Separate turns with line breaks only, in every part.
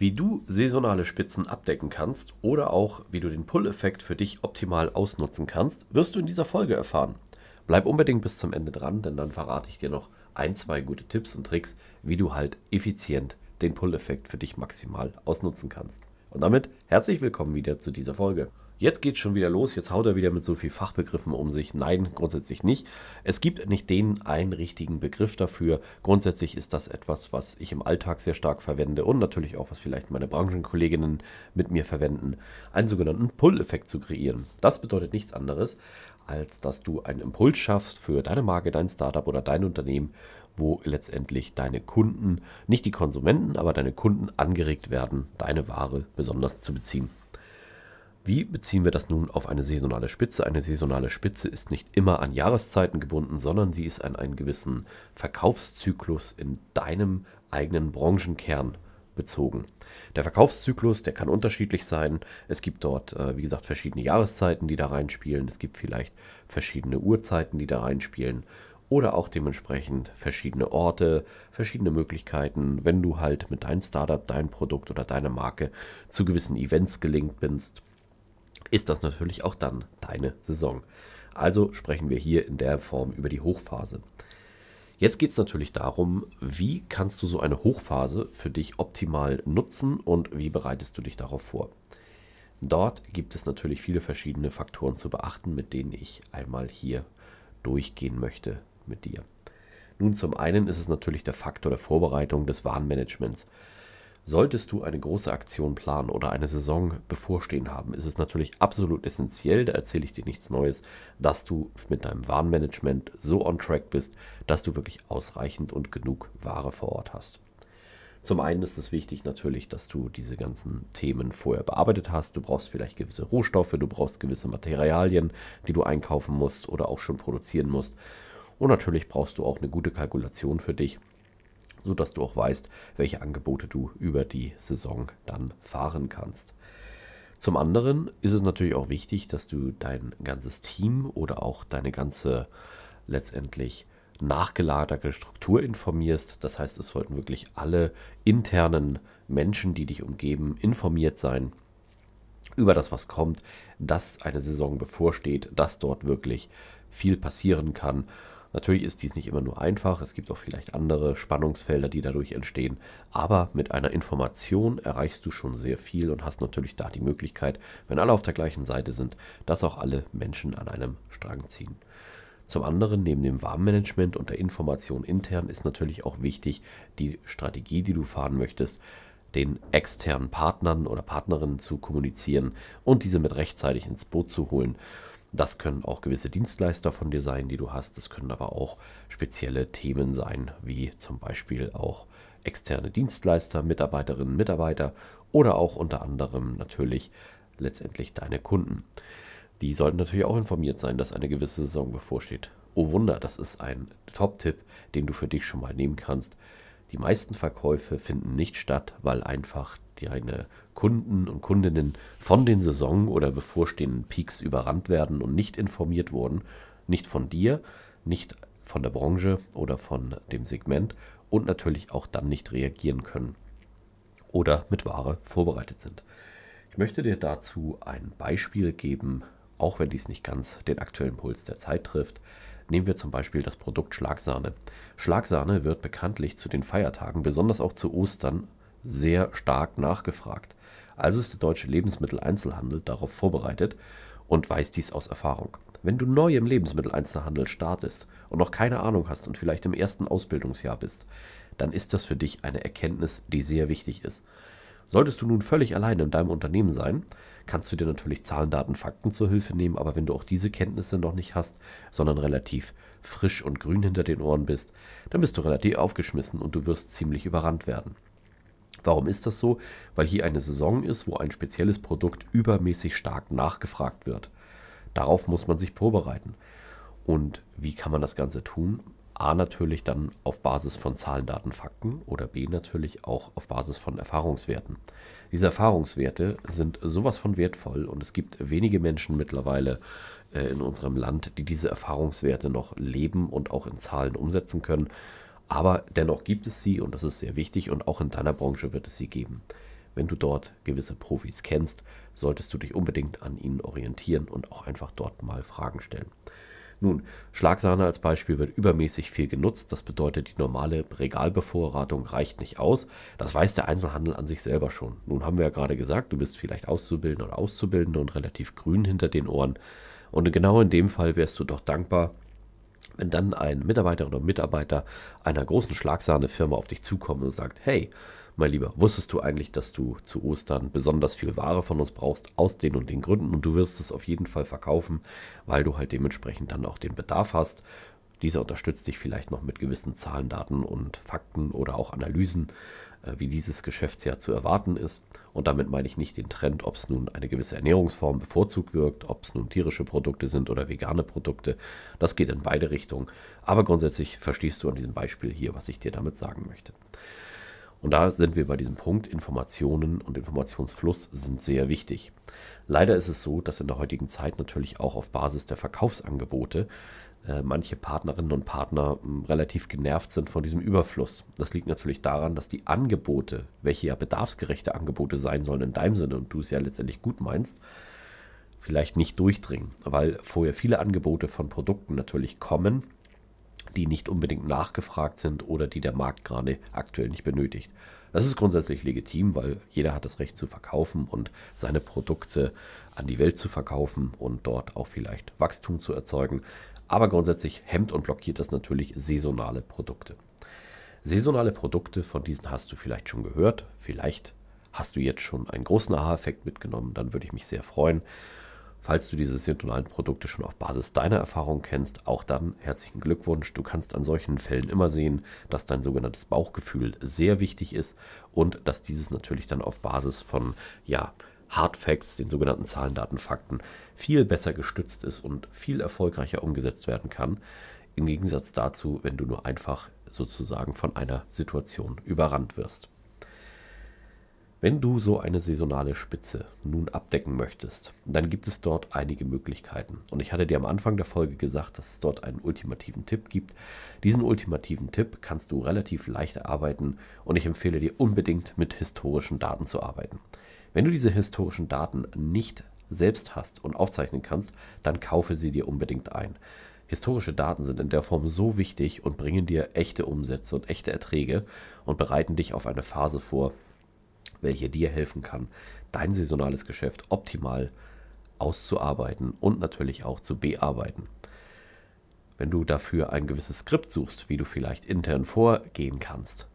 Wie du saisonale Spitzen abdecken kannst oder auch wie du den Pull-Effekt für dich optimal ausnutzen kannst, wirst du in dieser Folge erfahren. Bleib unbedingt bis zum Ende dran, denn dann verrate ich dir noch ein, zwei gute Tipps und Tricks, wie du halt effizient den Pull-Effekt für dich maximal ausnutzen kannst. Und damit herzlich willkommen wieder zu dieser Folge. Jetzt geht's schon wieder los, jetzt haut er wieder mit so viel Fachbegriffen um sich. Nein, grundsätzlich nicht. Es gibt nicht den einen richtigen Begriff dafür. Grundsätzlich ist das etwas, was ich im Alltag sehr stark verwende und natürlich auch, was vielleicht meine Branchenkolleginnen mit mir verwenden, einen sogenannten Pull-Effekt zu kreieren. Das bedeutet nichts anderes, als dass du einen Impuls schaffst für deine Marke, dein Startup oder dein Unternehmen, wo letztendlich deine Kunden, nicht die Konsumenten, aber deine Kunden angeregt werden, deine Ware besonders zu beziehen. Wie beziehen wir das nun auf eine saisonale Spitze? Eine saisonale Spitze ist nicht immer an Jahreszeiten gebunden, sondern sie ist an einen gewissen Verkaufszyklus in deinem eigenen Branchenkern bezogen. Der Verkaufszyklus, der kann unterschiedlich sein. Es gibt dort, äh, wie gesagt, verschiedene Jahreszeiten, die da reinspielen. Es gibt vielleicht verschiedene Uhrzeiten, die da reinspielen. Oder auch dementsprechend verschiedene Orte, verschiedene Möglichkeiten, wenn du halt mit deinem Startup, dein Produkt oder deiner Marke zu gewissen Events gelingt bist ist das natürlich auch dann deine Saison. Also sprechen wir hier in der Form über die Hochphase. Jetzt geht es natürlich darum, wie kannst du so eine Hochphase für dich optimal nutzen und wie bereitest du dich darauf vor. Dort gibt es natürlich viele verschiedene Faktoren zu beachten, mit denen ich einmal hier durchgehen möchte mit dir. Nun, zum einen ist es natürlich der Faktor der Vorbereitung des Warnmanagements. Solltest du eine große Aktion planen oder eine Saison bevorstehen haben, ist es natürlich absolut essentiell, da erzähle ich dir nichts Neues, dass du mit deinem Warenmanagement so on track bist, dass du wirklich ausreichend und genug Ware vor Ort hast. Zum einen ist es wichtig natürlich, dass du diese ganzen Themen vorher bearbeitet hast. Du brauchst vielleicht gewisse Rohstoffe, du brauchst gewisse Materialien, die du einkaufen musst oder auch schon produzieren musst. Und natürlich brauchst du auch eine gute Kalkulation für dich sodass du auch weißt, welche Angebote du über die Saison dann fahren kannst. Zum anderen ist es natürlich auch wichtig, dass du dein ganzes Team oder auch deine ganze letztendlich nachgelagerte Struktur informierst. Das heißt, es sollten wirklich alle internen Menschen, die dich umgeben, informiert sein über das, was kommt, dass eine Saison bevorsteht, dass dort wirklich viel passieren kann Natürlich ist dies nicht immer nur einfach, es gibt auch vielleicht andere Spannungsfelder, die dadurch entstehen, aber mit einer Information erreichst du schon sehr viel und hast natürlich da die Möglichkeit, wenn alle auf der gleichen Seite sind, dass auch alle Menschen an einem Strang ziehen. Zum anderen, neben dem Warnmanagement und der Information intern ist natürlich auch wichtig, die Strategie, die du fahren möchtest, den externen Partnern oder Partnerinnen zu kommunizieren und diese mit rechtzeitig ins Boot zu holen das können auch gewisse Dienstleister von dir sein, die du hast. Das können aber auch spezielle Themen sein, wie zum Beispiel auch externe Dienstleister, Mitarbeiterinnen, Mitarbeiter oder auch unter anderem natürlich letztendlich deine Kunden. Die sollten natürlich auch informiert sein, dass eine gewisse Saison bevorsteht. Oh Wunder, das ist ein Top-Tipp, den du für dich schon mal nehmen kannst. Die meisten Verkäufe finden nicht statt, weil einfach deine Kunden und Kundinnen von den Saison- oder bevorstehenden Peaks überrannt werden und nicht informiert wurden. Nicht von dir, nicht von der Branche oder von dem Segment und natürlich auch dann nicht reagieren können oder mit Ware vorbereitet sind. Ich möchte dir dazu ein Beispiel geben, auch wenn dies nicht ganz den aktuellen Puls der Zeit trifft. Nehmen wir zum Beispiel das Produkt Schlagsahne. Schlagsahne wird bekanntlich zu den Feiertagen, besonders auch zu Ostern, sehr stark nachgefragt. Also ist der deutsche Lebensmitteleinzelhandel darauf vorbereitet und weiß dies aus Erfahrung. Wenn du neu im Lebensmitteleinzelhandel startest und noch keine Ahnung hast und vielleicht im ersten Ausbildungsjahr bist, dann ist das für dich eine Erkenntnis, die sehr wichtig ist. Solltest du nun völlig alleine in deinem Unternehmen sein, kannst du dir natürlich Zahlen, Daten, Fakten zur Hilfe nehmen, aber wenn du auch diese Kenntnisse noch nicht hast, sondern relativ frisch und grün hinter den Ohren bist, dann bist du relativ aufgeschmissen und du wirst ziemlich überrannt werden. Warum ist das so? Weil hier eine Saison ist, wo ein spezielles Produkt übermäßig stark nachgefragt wird. Darauf muss man sich vorbereiten. Und wie kann man das Ganze tun? A natürlich dann auf Basis von Zahlen, Daten, Fakten oder B natürlich auch auf Basis von Erfahrungswerten. Diese Erfahrungswerte sind sowas von wertvoll und es gibt wenige Menschen mittlerweile äh, in unserem Land, die diese Erfahrungswerte noch leben und auch in Zahlen umsetzen können. Aber dennoch gibt es sie und das ist sehr wichtig und auch in deiner Branche wird es sie geben. Wenn du dort gewisse Profis kennst, solltest du dich unbedingt an ihnen orientieren und auch einfach dort mal Fragen stellen. Nun, Schlagsahne als Beispiel wird übermäßig viel genutzt. Das bedeutet, die normale Regalbevorratung reicht nicht aus. Das weiß der Einzelhandel an sich selber schon. Nun haben wir ja gerade gesagt, du bist vielleicht Auszubildender oder Auszubildende und relativ grün hinter den Ohren. Und genau in dem Fall wärst du doch dankbar, wenn dann ein Mitarbeiter oder Mitarbeiter einer großen Schlagsahnefirma auf dich zukommt und sagt, hey, mein Lieber, wusstest du eigentlich, dass du zu Ostern besonders viel Ware von uns brauchst, aus den und den Gründen und du wirst es auf jeden Fall verkaufen, weil du halt dementsprechend dann auch den Bedarf hast. Dieser unterstützt dich vielleicht noch mit gewissen Zahlen, Daten und Fakten oder auch Analysen, wie dieses Geschäftsjahr zu erwarten ist. Und damit meine ich nicht den Trend, ob es nun eine gewisse Ernährungsform bevorzugt wirkt, ob es nun tierische Produkte sind oder vegane Produkte. Das geht in beide Richtungen. Aber grundsätzlich verstehst du an diesem Beispiel hier, was ich dir damit sagen möchte. Und da sind wir bei diesem Punkt, Informationen und Informationsfluss sind sehr wichtig. Leider ist es so, dass in der heutigen Zeit natürlich auch auf Basis der Verkaufsangebote äh, manche Partnerinnen und Partner mh, hm, relativ genervt sind von diesem Überfluss. Das liegt natürlich daran, dass die Angebote, welche ja bedarfsgerechte Angebote sein sollen in deinem Sinne und du es ja letztendlich gut meinst, vielleicht nicht durchdringen, weil vorher viele Angebote von Produkten natürlich kommen, die nicht unbedingt nachgefragt sind oder die der Markt gerade aktuell nicht benötigt. Das ist grundsätzlich legitim, weil jeder hat das Recht zu verkaufen und seine Produkte an die Welt zu verkaufen und dort auch vielleicht Wachstum zu erzeugen. Aber grundsätzlich hemmt und blockiert das natürlich saisonale Produkte. Saisonale Produkte, von diesen hast du vielleicht schon gehört. Vielleicht hast du jetzt schon einen großen Aha-Effekt mitgenommen. Dann würde ich mich sehr freuen. Falls du diese saisonalen Produkte schon auf Basis deiner Erfahrung kennst, auch dann herzlichen Glückwunsch. Du kannst an solchen Fällen immer sehen, dass dein sogenanntes Bauchgefühl sehr wichtig ist und dass dieses natürlich dann auf Basis von ja, Hard Facts, den sogenannten Zahlen, Daten, Fakten, viel besser gestützt ist und viel erfolgreicher umgesetzt werden kann. Im Gegensatz dazu, wenn du nur einfach sozusagen von einer Situation überrannt wirst. Wenn du so eine saisonale Spitze nun abdecken möchtest, dann gibt es dort einige Möglichkeiten. Und ich hatte dir am Anfang der Folge gesagt, dass es dort einen ultimativen Tipp gibt. Diesen ultimativen Tipp kannst du relativ leicht erarbeiten und ich empfehle dir unbedingt mit historischen Daten zu arbeiten. Wenn du diese historischen Daten nicht selbst hast und aufzeichnen kannst, dann kaufe sie dir unbedingt ein. Historische Daten sind in der Form so wichtig und bringen dir echte Umsätze und echte Erträge und bereiten dich auf eine Phase vor, welche dir helfen kann, dein saisonales Geschäft optimal auszuarbeiten und natürlich auch zu bearbeiten. Wenn du dafür ein gewisses Skript suchst, wie du vielleicht intern vorgehen kannst,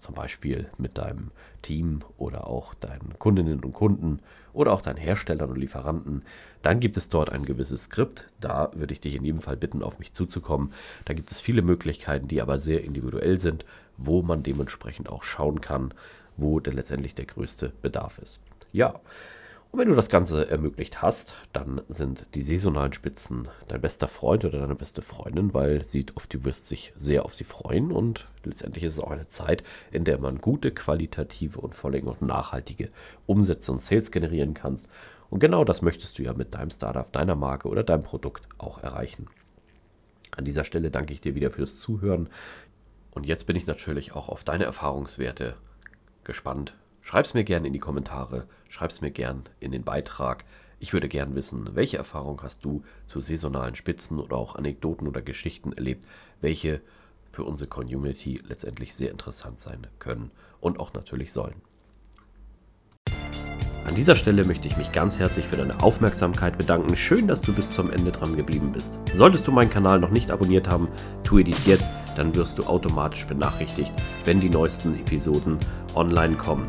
zum Beispiel mit deinem Team oder auch deinen Kundinnen und Kunden oder auch deinen Herstellern und Lieferanten, dann gibt es dort ein gewisses Skript. Da würde ich dich in jedem Fall bitten, auf mich zuzukommen. Da gibt es viele Möglichkeiten, die aber sehr individuell sind, wo man dementsprechend auch schauen kann, wo denn letztendlich der größte Bedarf ist. Ja, und wenn du das Ganze ermöglicht hast, dann sind die saisonalen Spitzen dein bester Freund oder deine beste Freundin, weil sie oft du wirst sich sehr auf sie freuen und letztendlich ist es auch eine Zeit, in der man gute, qualitative und vor allem auch nachhaltige Umsätze und Sales generieren kannst. Und genau das möchtest du ja mit deinem Startup, deiner Marke oder deinem Produkt auch erreichen. An dieser Stelle danke ich dir wieder fürs Zuhören. Und jetzt bin ich natürlich auch auf deine Erfahrungswerte gespannt. Schreib's mir gerne in die Kommentare, schreib's mir gern in den Beitrag. Ich würde gern wissen, welche Erfahrung hast du zu saisonalen Spitzen oder auch Anekdoten oder Geschichten erlebt, welche für unsere Community letztendlich sehr interessant sein können und auch natürlich sollen. An dieser Stelle möchte ich mich ganz herzlich für deine Aufmerksamkeit bedanken. Schön, dass du bis zum Ende dran geblieben bist. Solltest du meinen Kanal noch nicht abonniert haben, tue dies jetzt, dann wirst du automatisch benachrichtigt, wenn die neuesten Episoden online kommen.